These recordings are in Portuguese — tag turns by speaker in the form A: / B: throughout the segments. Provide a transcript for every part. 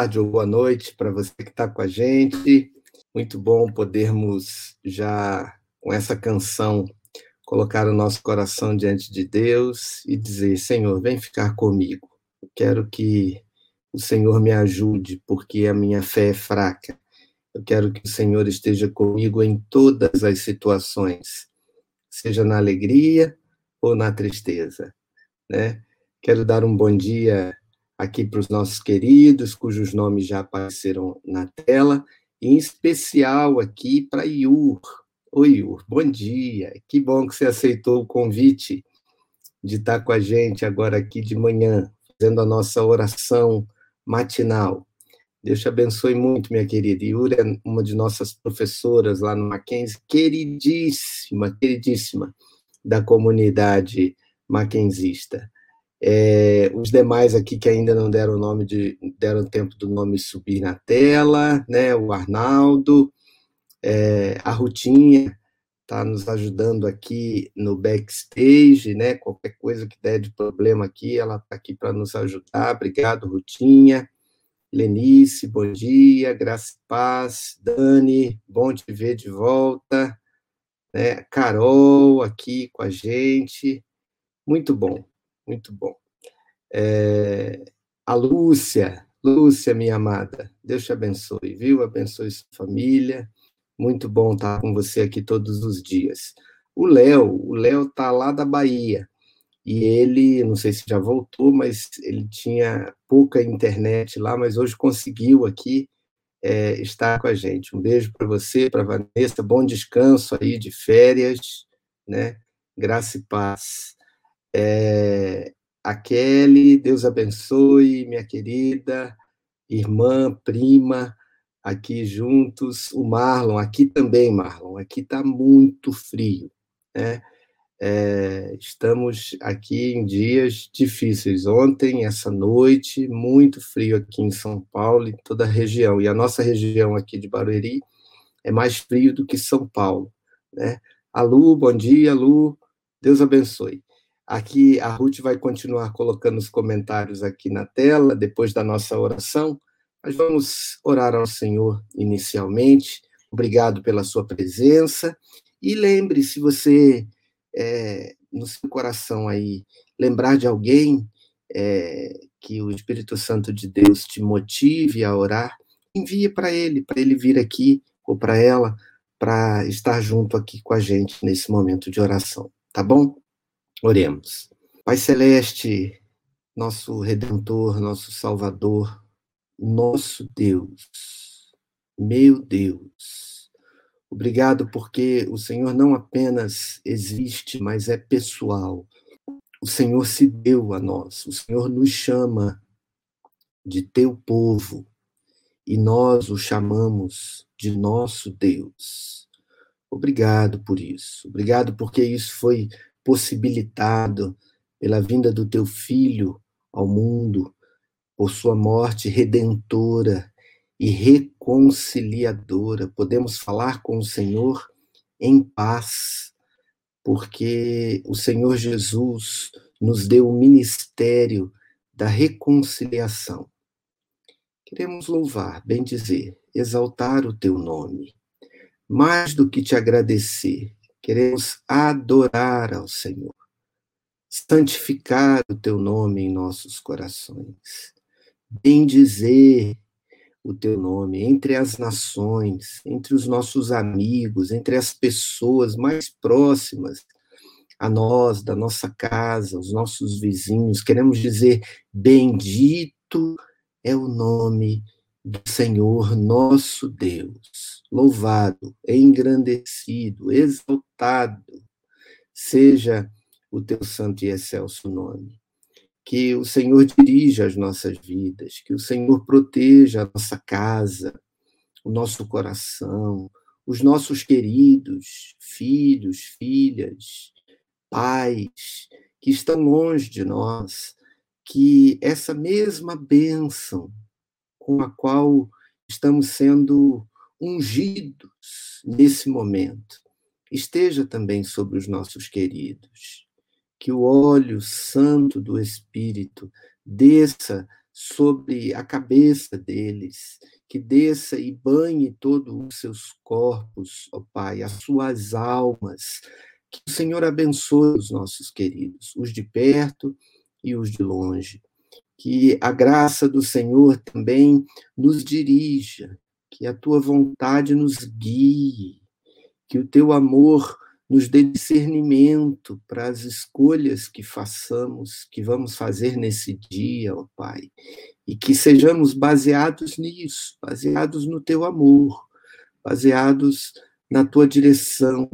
A: tarde ou boa noite para você que está com a gente. Muito bom podermos já, com essa canção, colocar o nosso coração diante de Deus e dizer: Senhor, vem ficar comigo. Eu quero que o Senhor me ajude, porque a minha fé é fraca. Eu quero que o Senhor esteja comigo em todas as situações, seja na alegria ou na tristeza, né? Quero dar um bom dia aqui para os nossos queridos, cujos nomes já apareceram na tela, em especial aqui para Iur. Oi, Iur, bom dia. Que bom que você aceitou o convite de estar com a gente agora aqui de manhã, fazendo a nossa oração matinal. Deus te abençoe muito, minha querida. Iur é uma de nossas professoras lá no Mackenzie, queridíssima, queridíssima da comunidade mackenzista. É, os demais aqui que ainda não deram nome de deram tempo do nome subir na tela, né? O Arnaldo, é, a Rutinha está nos ajudando aqui no backstage, né? Qualquer coisa que der de problema aqui, ela está aqui para nos ajudar. Obrigado, Rutinha. Lenice, bom dia. Graça e paz. Dani, bom te ver de volta. Né? Carol aqui com a gente. Muito bom. Muito bom. É, a Lúcia, Lúcia, minha amada, Deus te abençoe, viu? Abençoe sua família. Muito bom estar com você aqui todos os dias. O Léo, o Léo tá lá da Bahia. E ele, não sei se já voltou, mas ele tinha pouca internet lá, mas hoje conseguiu aqui é, estar com a gente. Um beijo para você, para Vanessa, bom descanso aí de férias, né? Graça e paz. É, a Kelly, Deus abençoe, minha querida irmã, prima, aqui juntos. O Marlon, aqui também, Marlon, aqui está muito frio, né? É, estamos aqui em dias difíceis. Ontem, essa noite, muito frio aqui em São Paulo e toda a região. E a nossa região aqui de Barueri é mais frio do que São Paulo, né? A Lu, bom dia, Lu. Deus abençoe. Aqui a Ruth vai continuar colocando os comentários aqui na tela, depois da nossa oração. Mas vamos orar ao Senhor inicialmente. Obrigado pela sua presença. E lembre, se você, é, no seu coração aí, lembrar de alguém é, que o Espírito Santo de Deus te motive a orar, envie para ele, para ele vir aqui, ou para ela, para estar junto aqui com a gente nesse momento de oração, tá bom? Oremos. Pai Celeste, nosso Redentor, nosso Salvador, nosso Deus, meu Deus, obrigado porque o Senhor não apenas existe, mas é pessoal. o Senhor se deu a nós, o Senhor nos chama de teu povo e nós o chamamos de nosso Deus. Obrigado por isso. Obrigado porque isso foi possibilitado pela vinda do teu filho ao mundo, por sua morte redentora e reconciliadora. Podemos falar com o Senhor em paz, porque o Senhor Jesus nos deu o ministério da reconciliação. Queremos louvar, bem dizer, exaltar o teu nome. Mais do que te agradecer, queremos adorar ao Senhor, santificar o teu nome em nossos corações, bem dizer o teu nome entre as nações, entre os nossos amigos, entre as pessoas mais próximas a nós, da nossa casa, os nossos vizinhos. Queremos dizer: Bendito é o nome do Senhor nosso Deus. Louvado, engrandecido, exaltado seja o teu santo e excelso nome. Que o Senhor dirija as nossas vidas, que o Senhor proteja a nossa casa, o nosso coração, os nossos queridos filhos, filhas, pais que estão longe de nós, que essa mesma bênção com a qual estamos sendo ungidos nesse momento esteja também sobre os nossos queridos. Que o óleo santo do Espírito desça sobre a cabeça deles, que desça e banhe todos os seus corpos, ó Pai, as suas almas, que o Senhor abençoe os nossos queridos, os de perto e os de longe. Que a graça do Senhor também nos dirija, que a tua vontade nos guie, que o teu amor nos dê discernimento para as escolhas que façamos, que vamos fazer nesse dia, ó Pai, e que sejamos baseados nisso, baseados no teu amor, baseados na tua direção,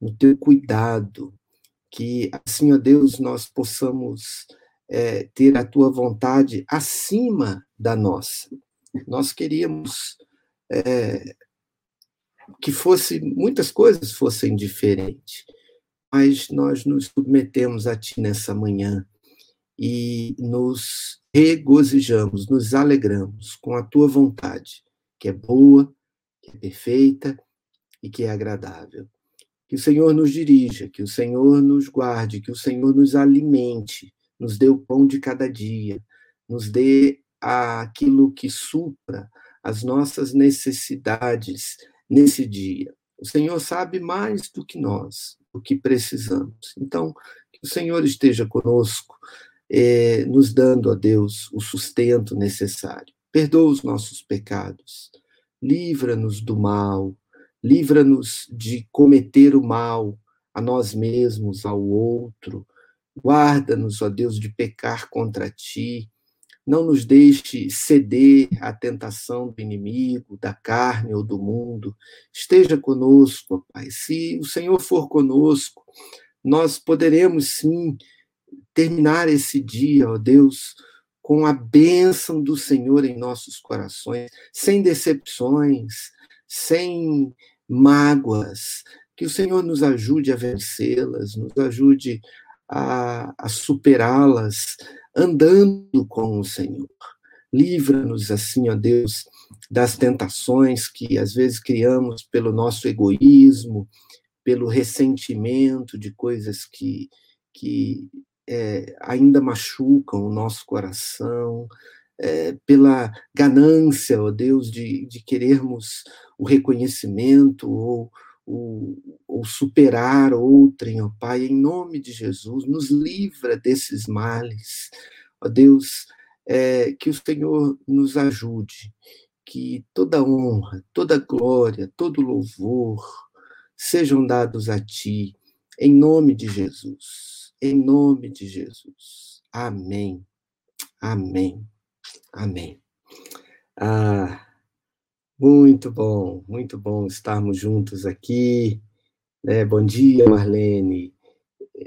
A: no teu cuidado, que assim, ó Deus, nós possamos é, ter a tua vontade acima da nossa. Nós queríamos é, que fosse muitas coisas fossem diferentes, mas nós nos submetemos a ti nessa manhã e nos regozijamos, nos alegramos com a tua vontade, que é boa, que é perfeita e que é agradável. Que o Senhor nos dirija, que o Senhor nos guarde, que o Senhor nos alimente, nos dê o pão de cada dia, nos dê aquilo que supra as nossas necessidades nesse dia. O Senhor sabe mais do que nós, o que precisamos. Então, que o Senhor esteja conosco, eh, nos dando a Deus o sustento necessário. Perdoa os nossos pecados, livra-nos do mal, livra-nos de cometer o mal a nós mesmos, ao outro. Guarda-nos, ó Deus, de pecar contra ti. Não nos deixe ceder à tentação do inimigo, da carne ou do mundo. Esteja conosco, Pai. Se o Senhor for conosco, nós poderemos sim terminar esse dia, ó Deus, com a bênção do Senhor em nossos corações, sem decepções, sem mágoas, que o Senhor nos ajude a vencê-las, nos ajude a, a superá-las, andando com o Senhor. Livra-nos, assim, ó Deus, das tentações que às vezes criamos pelo nosso egoísmo, pelo ressentimento de coisas que, que é, ainda machucam o nosso coração, é, pela ganância, ó Deus, de, de querermos o reconhecimento ou, ou, ou superar outrem, ó Pai, em nome de Jesus, nos livra desses males, ó Deus, é, que o Senhor nos ajude, que toda honra, toda glória, todo louvor sejam dados a Ti, em nome de Jesus, em nome de Jesus. Amém. Amém. Amém. Ah, muito bom, muito bom estarmos juntos aqui. Né? Bom dia, Marlene.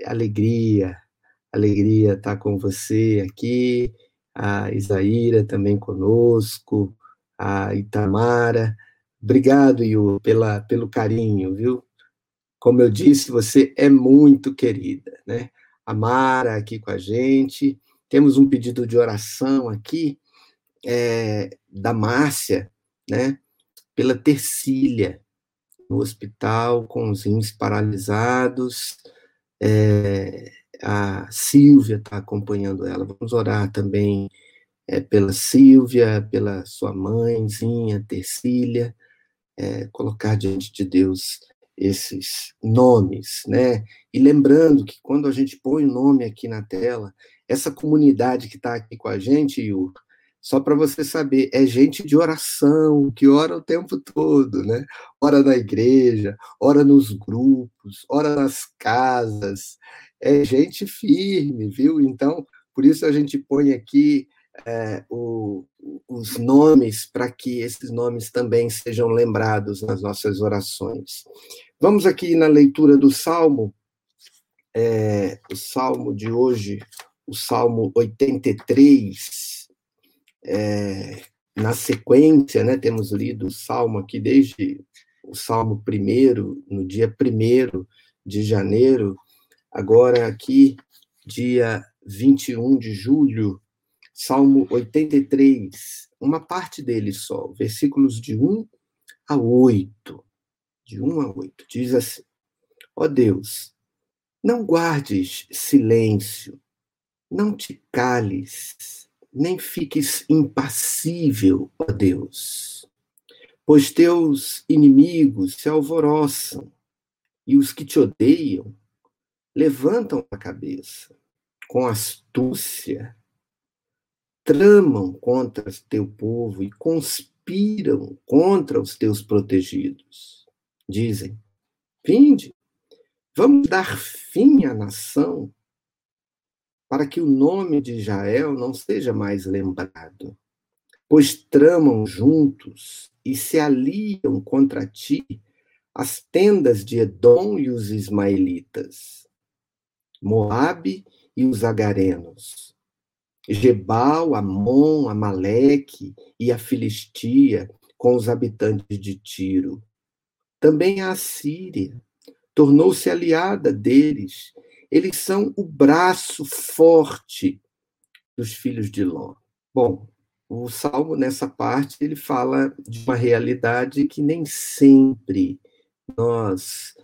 A: Alegria, Alegria estar com você aqui, a Isaíra também conosco, a Itamara. Obrigado, Yu, pela, pelo carinho, viu? Como eu disse, você é muito querida, né? A Mara aqui com a gente. Temos um pedido de oração aqui é, da Márcia, né? Pela Tercília, no hospital com os rins paralisados. É, a Silvia está acompanhando ela. Vamos orar também é, pela Silvia, pela sua mãezinha, Tercília, é, colocar diante de Deus esses nomes, né? E lembrando que quando a gente põe o nome aqui na tela, essa comunidade que está aqui com a gente, Yur, só para você saber, é gente de oração, que ora o tempo todo, né? Ora na igreja, ora nos grupos, ora nas casas, é gente firme, viu? Então, por isso a gente põe aqui é, o, os nomes, para que esses nomes também sejam lembrados nas nossas orações. Vamos aqui na leitura do Salmo, é, o Salmo de hoje, o Salmo 83. É, na sequência, né, temos lido o Salmo aqui desde o Salmo primeiro, no dia 1 de janeiro, agora aqui, dia 21 de julho, Salmo 83, uma parte dele só, versículos de 1 a 8. De 1 a 8, diz assim: Ó oh Deus, não guardes silêncio, não te cales, nem fiques impassível, ó Deus, pois teus inimigos se alvoroçam e os que te odeiam levantam a cabeça com astúcia tramam contra teu povo e conspiram contra os teus protegidos. Dizem: Vinde, vamos dar fim à nação, para que o nome de Israel não seja mais lembrado. Pois tramam juntos e se aliam contra ti as tendas de Edom e os ismaelitas, Moabe e os agarenos Gebal, Amon, Amaleque e a Filistia com os habitantes de Tiro. Também a Assíria tornou-se aliada deles. Eles são o braço forte dos filhos de Ló. Bom, o salmo nessa parte ele fala de uma realidade que nem sempre nós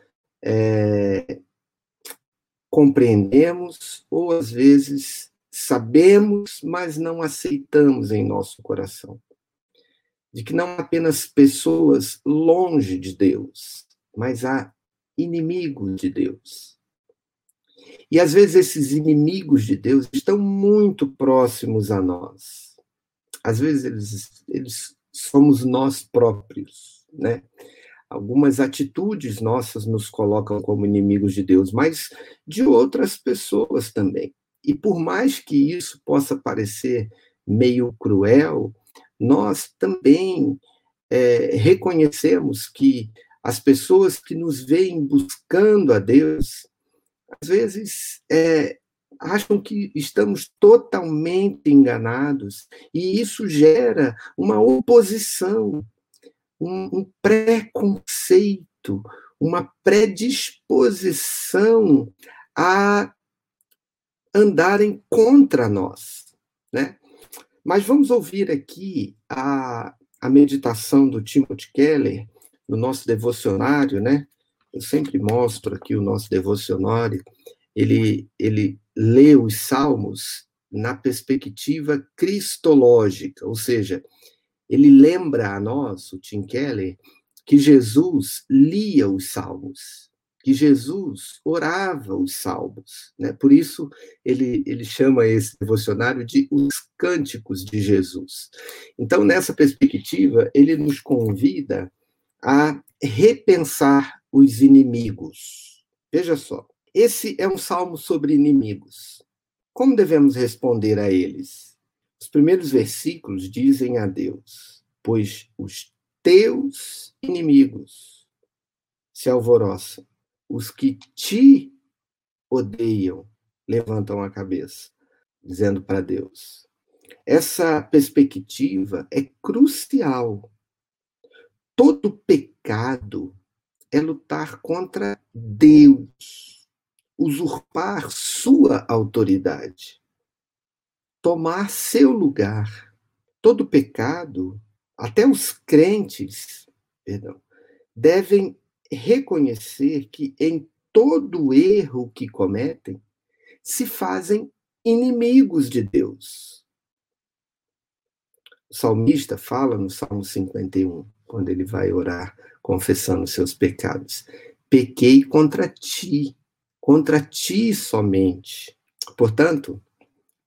A: é, compreendemos ou às vezes sabemos, mas não aceitamos em nosso coração. De que não apenas pessoas longe de Deus, mas há inimigos de Deus. E às vezes esses inimigos de Deus estão muito próximos a nós. Às vezes eles, eles somos nós próprios, né? Algumas atitudes nossas nos colocam como inimigos de Deus, mas de outras pessoas também. E por mais que isso possa parecer meio cruel, nós também é, reconhecemos que as pessoas que nos veem buscando a Deus, às vezes é, acham que estamos totalmente enganados, e isso gera uma oposição, um, um preconceito, uma predisposição a andarem contra nós, né? Mas vamos ouvir aqui a, a meditação do Timothy Keller no nosso devocionário, né? Eu sempre mostro aqui o nosso devocionário. Ele, ele lê os salmos na perspectiva cristológica, ou seja, ele lembra a nós, o Tim Keller, que Jesus lia os salmos que Jesus orava os salmos. Né? Por isso, ele, ele chama esse devocionário de os cânticos de Jesus. Então, nessa perspectiva, ele nos convida a repensar os inimigos. Veja só, esse é um salmo sobre inimigos. Como devemos responder a eles? Os primeiros versículos dizem a Deus: Pois os teus inimigos se alvoroçam os que te odeiam levantam a cabeça, dizendo para Deus. Essa perspectiva é crucial. Todo pecado é lutar contra Deus, usurpar sua autoridade, tomar seu lugar. Todo pecado, até os crentes, perdão, devem reconhecer que em todo erro que cometem, se fazem inimigos de Deus. O salmista fala no Salmo 51, quando ele vai orar confessando seus pecados: Pequei contra ti, contra ti somente. Portanto,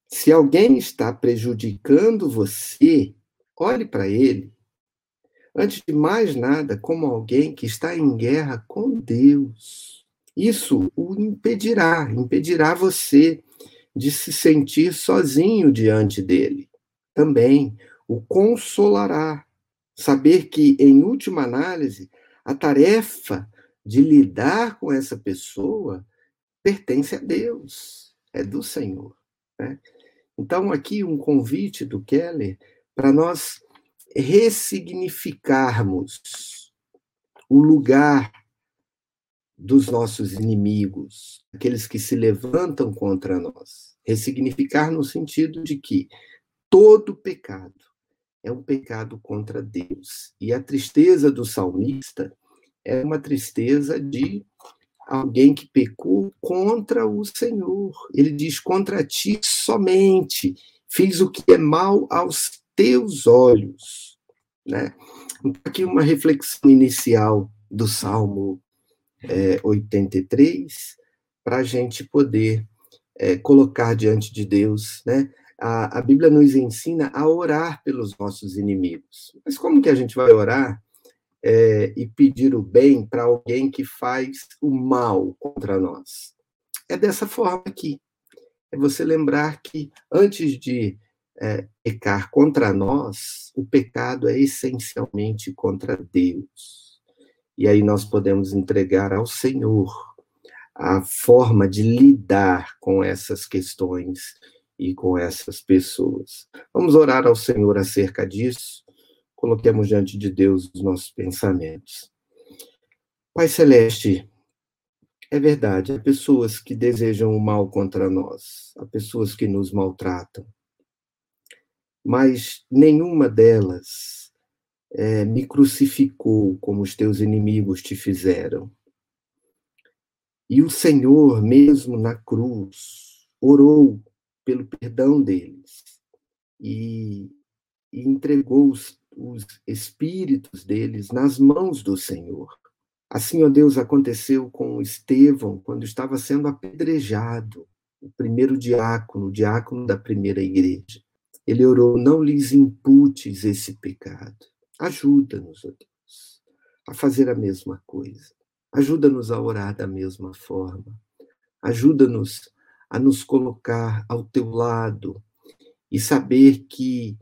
A: se alguém está prejudicando você, olhe para ele antes de mais nada, como alguém que está em guerra com Deus. Isso o impedirá, impedirá você de se sentir sozinho diante dele. Também o consolará, saber que, em última análise, a tarefa de lidar com essa pessoa pertence a Deus, é do Senhor. Né? Então, aqui um convite do Keller para nós ressignificarmos o lugar dos nossos inimigos, aqueles que se levantam contra nós. Ressignificar no sentido de que todo pecado é um pecado contra Deus. E a tristeza do salmista é uma tristeza de alguém que pecou contra o Senhor. Ele diz: contra ti somente fiz o que é mal aos teus olhos. Né? Então, aqui uma reflexão inicial do Salmo é, 83, para a gente poder é, colocar diante de Deus. Né? A, a Bíblia nos ensina a orar pelos nossos inimigos. Mas como que a gente vai orar é, e pedir o bem para alguém que faz o mal contra nós? É dessa forma aqui. É você lembrar que antes de é, pecar contra nós, o pecado é essencialmente contra Deus. E aí nós podemos entregar ao Senhor a forma de lidar com essas questões e com essas pessoas. Vamos orar ao Senhor acerca disso. Coloquemos diante de Deus os nossos pensamentos. Pai Celeste, é verdade, há pessoas que desejam o mal contra nós, há pessoas que nos maltratam, mas nenhuma delas é, me crucificou como os teus inimigos te fizeram. E o Senhor, mesmo na cruz, orou pelo perdão deles e, e entregou os, os espíritos deles nas mãos do Senhor. Assim, ó Deus, aconteceu com Estevão quando estava sendo apedrejado, o primeiro diácono, o diácono da primeira igreja. Ele orou: não lhes imputes esse pecado. Ajuda-nos, ó Deus, a fazer a mesma coisa. Ajuda-nos a orar da mesma forma. Ajuda-nos a nos colocar ao teu lado e saber que,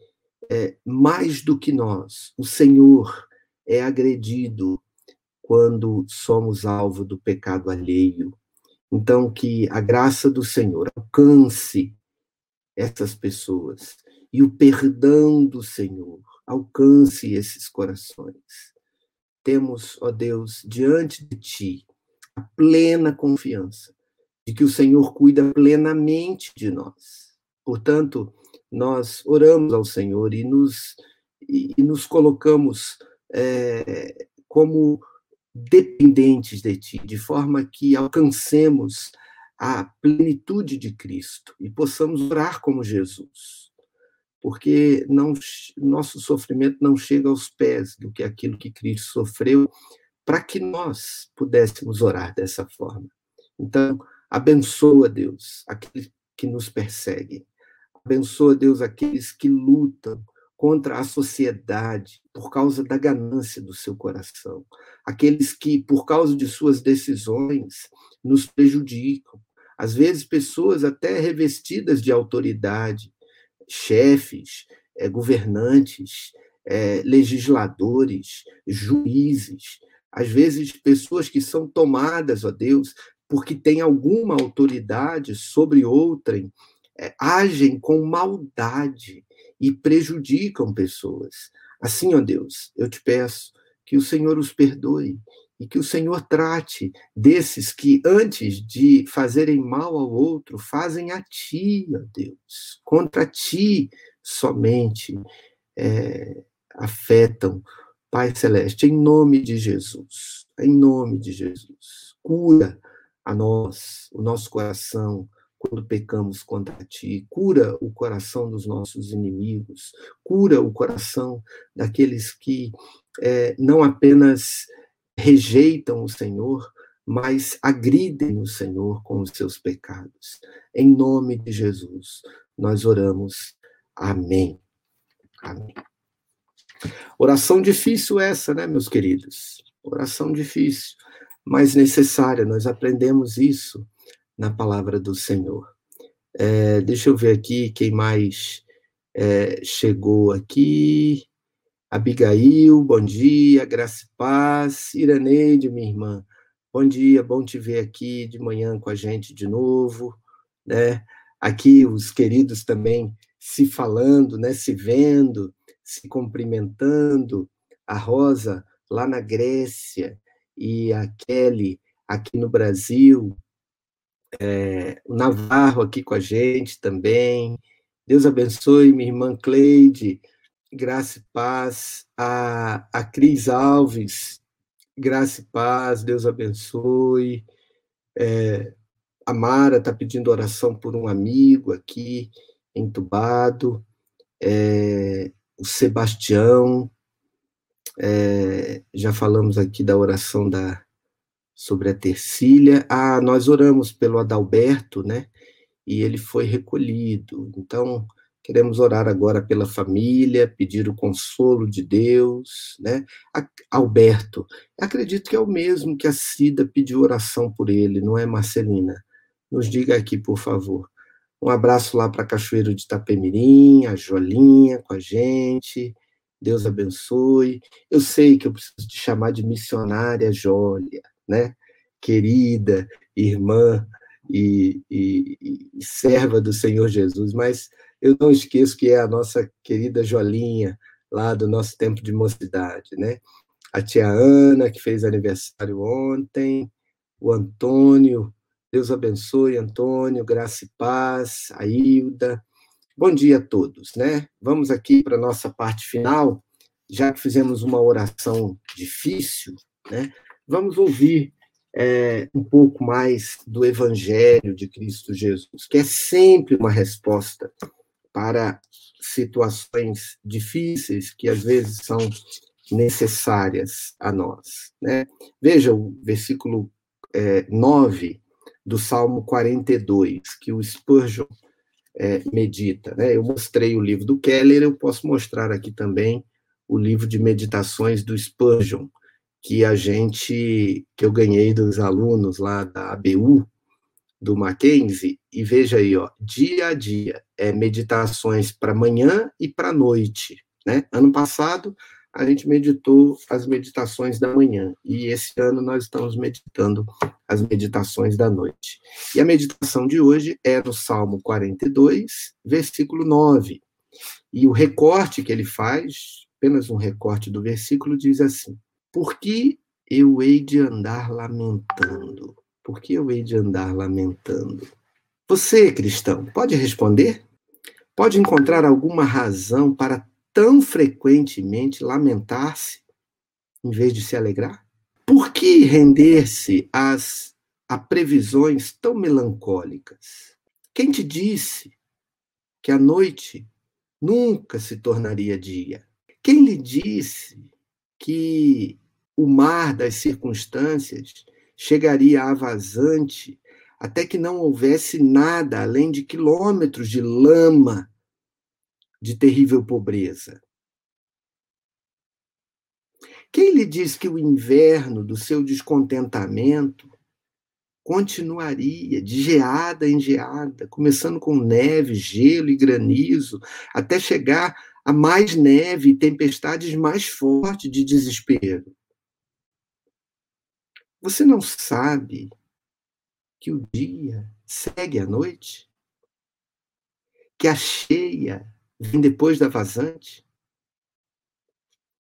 A: é, mais do que nós, o Senhor é agredido quando somos alvo do pecado alheio. Então, que a graça do Senhor alcance essas pessoas e o perdão do Senhor alcance esses corações. Temos, ó Deus, diante de Ti a plena confiança de que o Senhor cuida plenamente de nós. Portanto, nós oramos ao Senhor e nos, e, nos colocamos é, como dependentes de Ti, de forma que alcancemos a plenitude de Cristo e possamos orar como Jesus porque não, nosso sofrimento não chega aos pés do que aquilo que Cristo sofreu, para que nós pudéssemos orar dessa forma. Então, abençoa, Deus, aqueles que nos perseguem. Abençoa, Deus, aqueles que lutam contra a sociedade por causa da ganância do seu coração. Aqueles que, por causa de suas decisões, nos prejudicam. Às vezes, pessoas até revestidas de autoridade, chefes, é, governantes, é, legisladores, juízes, às vezes pessoas que são tomadas, ó Deus, porque tem alguma autoridade sobre outrem, é, agem com maldade e prejudicam pessoas. Assim, ó Deus, eu te peço que o Senhor os perdoe e que o Senhor trate desses que, antes de fazerem mal ao outro, fazem a ti, ó Deus, contra ti somente é, afetam. Pai Celeste, em nome de Jesus, em nome de Jesus, cura a nós, o nosso coração, quando pecamos contra ti, cura o coração dos nossos inimigos, cura o coração daqueles que é, não apenas rejeitam o Senhor, mas agridem o Senhor com os seus pecados. Em nome de Jesus, nós oramos. Amém. Amém. Oração difícil essa, né, meus queridos? Oração difícil, mas necessária. Nós aprendemos isso na palavra do Senhor. É, deixa eu ver aqui quem mais é, chegou aqui. Abigail, bom dia. Graça e paz. Iraneide, minha irmã, bom dia. Bom te ver aqui de manhã com a gente de novo. Né? Aqui os queridos também se falando, né? se vendo, se cumprimentando. A Rosa, lá na Grécia, e a Kelly, aqui no Brasil é, o Navarro aqui com a gente também. Deus abençoe minha irmã Cleide, graça e paz. A, a Cris Alves, graça e paz, Deus abençoe. É, a Mara está pedindo oração por um amigo aqui, entubado. É, o Sebastião, é, já falamos aqui da oração da, sobre a Tercília. Ah, nós oramos pelo Adalberto, né? E ele foi recolhido. Então, queremos orar agora pela família, pedir o consolo de Deus, né? Alberto, acredito que é o mesmo que a Cida pediu oração por ele, não é, Marcelina? Nos diga aqui, por favor. Um abraço lá para Cachoeiro de Itapemirim, a Jolinha com a gente. Deus abençoe. Eu sei que eu preciso te chamar de missionária Jólia né? Querida irmã e, e, e serva do Senhor Jesus, mas eu não esqueço que é a nossa querida Jolinha, lá do nosso tempo de mocidade, né? A tia Ana, que fez aniversário ontem, o Antônio, Deus abençoe, Antônio, graça e paz, a Hilda. Bom dia a todos, né? Vamos aqui para a nossa parte final, já que fizemos uma oração difícil, né? vamos ouvir é, um pouco mais do Evangelho de Cristo Jesus, que é sempre uma resposta para situações difíceis que às vezes são necessárias a nós. Né? Veja o versículo é, 9 do Salmo 42, que o Spurgeon é, medita. Né? Eu mostrei o livro do Keller, eu posso mostrar aqui também o livro de meditações do Spurgeon, que a gente, que eu ganhei dos alunos lá da ABU, do Mackenzie, e veja aí, ó, dia a dia, é meditações para manhã e para noite, né? Ano passado, a gente meditou as meditações da manhã, e esse ano nós estamos meditando as meditações da noite. E a meditação de hoje é no Salmo 42, versículo 9. E o recorte que ele faz, apenas um recorte do versículo, diz assim: por que eu hei de andar lamentando? Por que eu hei de andar lamentando? Você, cristão, pode responder? Pode encontrar alguma razão para tão frequentemente lamentar-se em vez de se alegrar? Por que render-se às a previsões tão melancólicas? Quem te disse que a noite nunca se tornaria dia? Quem lhe disse que o mar das circunstâncias chegaria a vazante até que não houvesse nada além de quilômetros de lama de terrível pobreza. Quem lhe diz que o inverno do seu descontentamento continuaria de geada em geada, começando com neve, gelo e granizo, até chegar a mais neve e tempestades mais fortes de desespero? Você não sabe que o dia segue a noite? Que a cheia vem depois da vazante?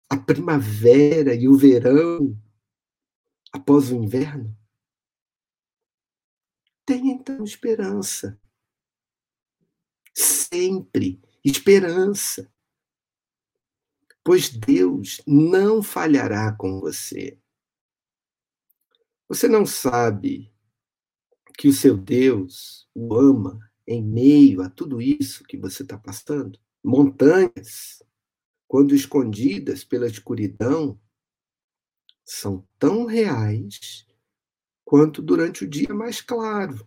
A: A primavera e o verão após o inverno? Tenha então esperança. Sempre esperança. Pois Deus não falhará com você. Você não sabe que o seu Deus o ama em meio a tudo isso que você está passando? Montanhas, quando escondidas pela escuridão, são tão reais quanto durante o dia mais claro.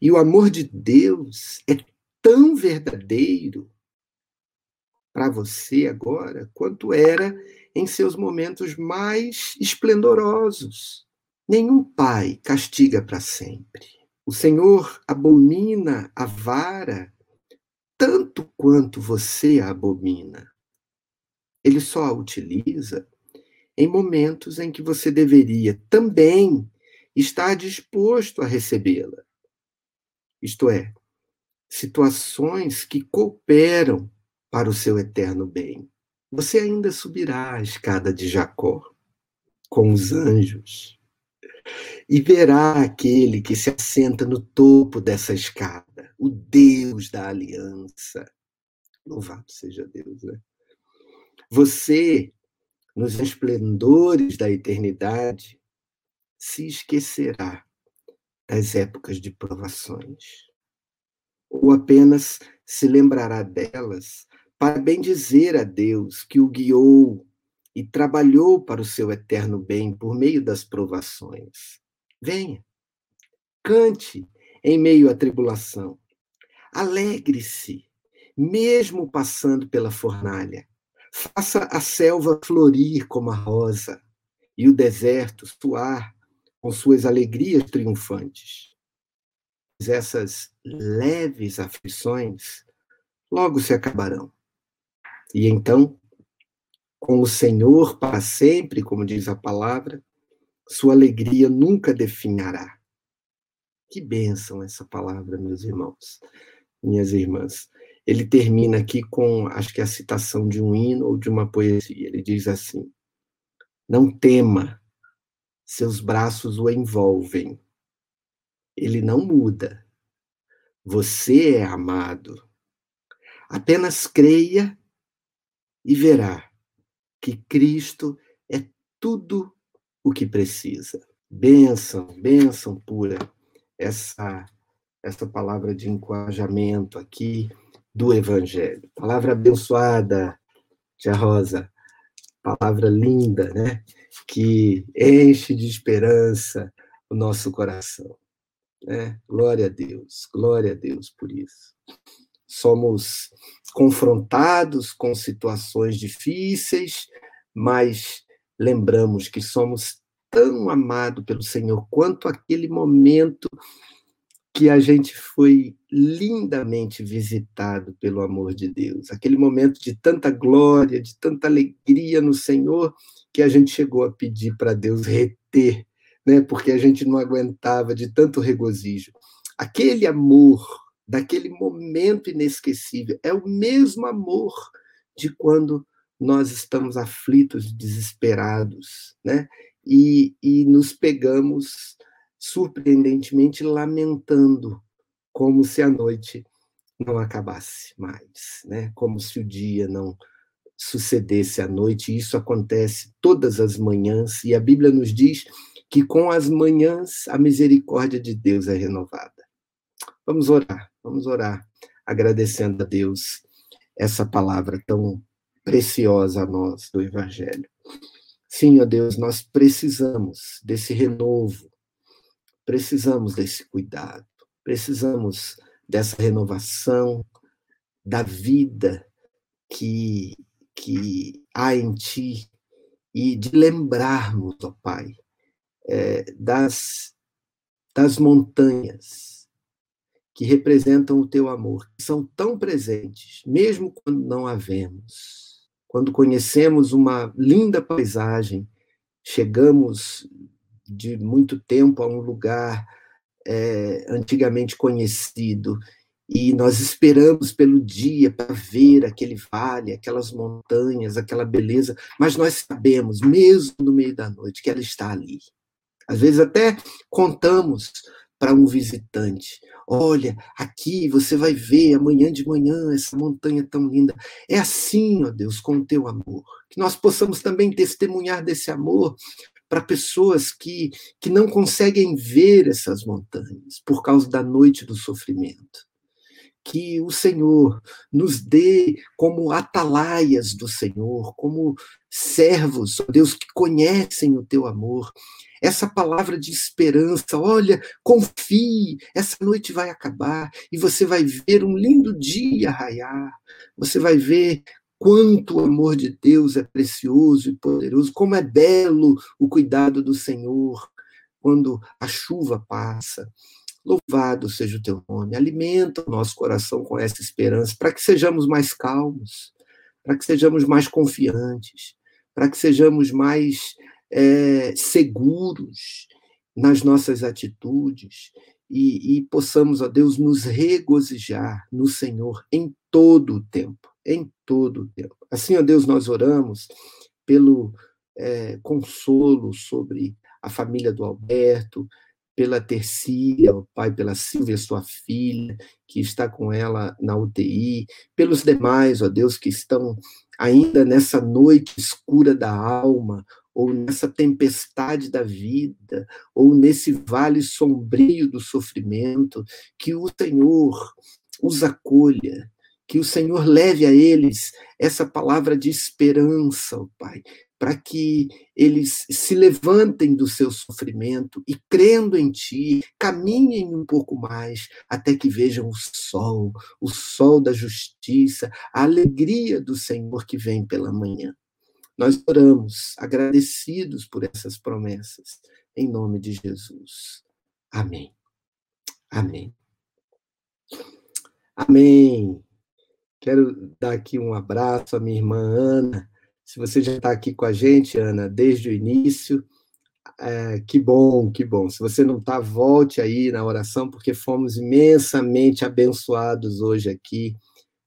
A: E o amor de Deus é tão verdadeiro para você agora quanto era em seus momentos mais esplendorosos. Nenhum pai castiga para sempre. O Senhor abomina a vara tanto quanto você a abomina. Ele só a utiliza em momentos em que você deveria também estar disposto a recebê-la. Isto é, situações que cooperam para o seu eterno bem. Você ainda subirá a escada de Jacó com os anjos e verá aquele que se assenta no topo dessa escada, o Deus da aliança. Louvado seja Deus, né? Você nos esplendores da eternidade, se esquecerá das épocas de provações, ou apenas se lembrará delas para bendizer a Deus que o guiou e trabalhou para o seu eterno bem por meio das provações. Venha, cante em meio à tribulação, alegre-se, mesmo passando pela fornalha Faça a selva florir como a rosa e o deserto suar com suas alegrias triunfantes. Essas leves aflições logo se acabarão. E então, com o Senhor para sempre, como diz a palavra, sua alegria nunca definhará. Que bênção essa palavra, meus irmãos, minhas irmãs ele termina aqui com, acho que é a citação de um hino ou de uma poesia. Ele diz assim: Não tema, seus braços o envolvem. Ele não muda. Você é amado. Apenas creia e verá que Cristo é tudo o que precisa. Bênção, bênção pura, essa, essa palavra de encorajamento aqui do Evangelho. Palavra abençoada, Tia Rosa. Palavra linda, né? Que enche de esperança o nosso coração. Né? Glória a Deus, glória a Deus por isso. Somos confrontados com situações difíceis, mas lembramos que somos tão amados pelo Senhor quanto aquele momento que a gente foi lindamente visitado pelo amor de Deus. Aquele momento de tanta glória, de tanta alegria no Senhor, que a gente chegou a pedir para Deus reter, né? porque a gente não aguentava de tanto regozijo. Aquele amor, daquele momento inesquecível, é o mesmo amor de quando nós estamos aflitos, desesperados, né? E, e nos pegamos surpreendentemente lamentando, como se a noite não acabasse mais, né? Como se o dia não sucedesse à noite. E isso acontece todas as manhãs e a Bíblia nos diz que com as manhãs a misericórdia de Deus é renovada. Vamos orar, vamos orar, agradecendo a Deus essa palavra tão preciosa a nós do Evangelho. Sim, ó Deus, nós precisamos desse renovo, Precisamos desse cuidado, precisamos dessa renovação da vida que, que há em ti e de lembrarmos, ó Pai, é, das, das montanhas que representam o teu amor, que são tão presentes, mesmo quando não a vemos. Quando conhecemos uma linda paisagem, chegamos de muito tempo a um lugar é, antigamente conhecido, e nós esperamos pelo dia para ver aquele vale, aquelas montanhas, aquela beleza, mas nós sabemos, mesmo no meio da noite, que ela está ali. Às vezes até contamos para um visitante: olha, aqui você vai ver amanhã de manhã essa montanha tão linda. É assim, ó Deus, com o teu amor. Que nós possamos também testemunhar desse amor para pessoas que, que não conseguem ver essas montanhas por causa da noite do sofrimento que o Senhor nos dê como atalaias do Senhor, como servos, ó Deus, que conhecem o teu amor. Essa palavra de esperança, olha, confie, essa noite vai acabar e você vai ver um lindo dia raiar. Você vai ver quanto o amor de Deus é precioso e poderoso, como é belo o cuidado do Senhor quando a chuva passa. Louvado seja o teu nome. Alimenta o nosso coração com essa esperança, para que sejamos mais calmos, para que sejamos mais confiantes, para que sejamos mais é, seguros nas nossas atitudes e, e possamos, ó Deus, nos regozijar no Senhor em todo o tempo, em todo o tempo. Assim, ó Deus, nós oramos pelo é, consolo sobre a família do Alberto, pela Tercília, o pai, pela Silvia, sua filha, que está com ela na UTI, pelos demais, ó Deus, que estão ainda nessa noite escura da alma, ou nessa tempestade da vida, ou nesse vale sombrio do sofrimento, que o Senhor os acolha, que o Senhor leve a eles essa palavra de esperança, ó Pai, para que eles se levantem do seu sofrimento e, crendo em Ti, caminhem um pouco mais até que vejam o sol, o sol da justiça, a alegria do Senhor que vem pela manhã. Nós oramos, agradecidos por essas promessas, em nome de Jesus. Amém. Amém. Amém. Quero dar aqui um abraço à minha irmã Ana se você já está aqui com a gente, Ana, desde o início, é, que bom, que bom. Se você não está, volte aí na oração, porque fomos imensamente abençoados hoje aqui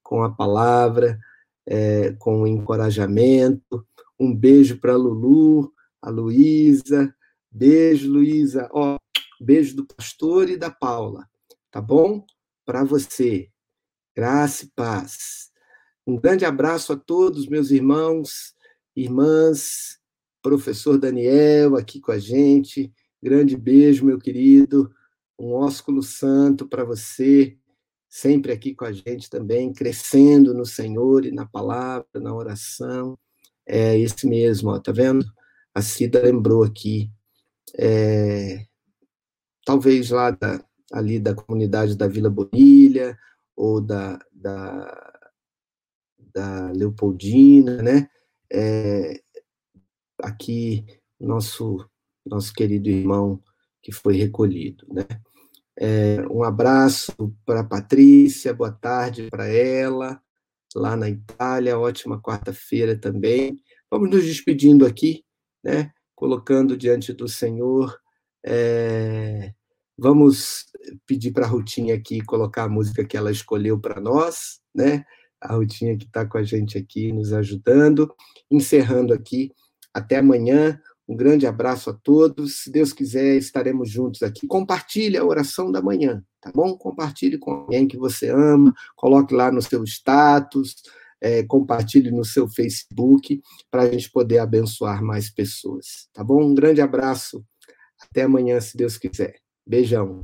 A: com a palavra, é, com o encorajamento. Um beijo para Lulu, a Luísa. Beijo, Luísa. Ó, beijo do pastor e da Paula, tá bom? Para você. Graça e paz. Um grande abraço a todos, meus irmãos, irmãs, professor Daniel aqui com a gente. Grande beijo, meu querido. Um ósculo santo para você, sempre aqui com a gente também, crescendo no Senhor e na palavra, na oração. É esse mesmo, ó, tá vendo? A Cida lembrou aqui, é, talvez lá da, ali da comunidade da Vila Bonilha, ou da, da da Leopoldina, né? É, aqui, nosso, nosso querido irmão que foi recolhido, né? É, um abraço para Patrícia, boa tarde para ela, lá na Itália, ótima quarta-feira também. Vamos nos despedindo aqui, né? Colocando diante do Senhor. É, vamos pedir para a Rutinha aqui colocar a música que ela escolheu para nós, né? A Rutinha que está com a gente aqui, nos ajudando. Encerrando aqui, até amanhã. Um grande abraço a todos. Se Deus quiser, estaremos juntos aqui. Compartilhe a oração da manhã, tá bom? Compartilhe com alguém que você ama, coloque lá no seu status, é, compartilhe no seu Facebook, para a gente poder abençoar mais pessoas, tá bom? Um grande abraço. Até amanhã, se Deus quiser. Beijão.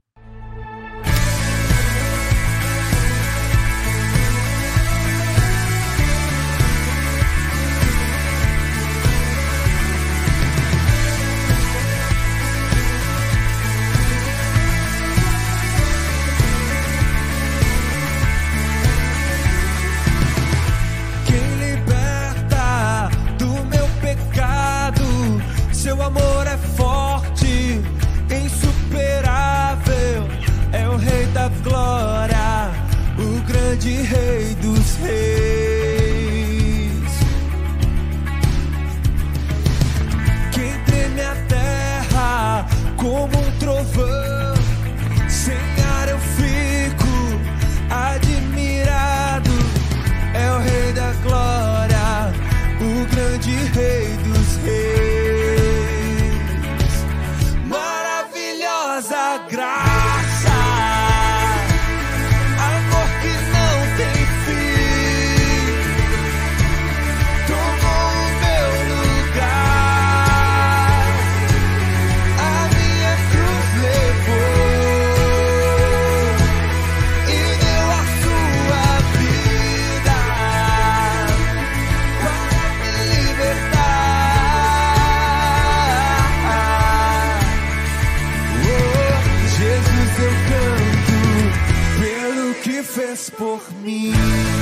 B: Por mim.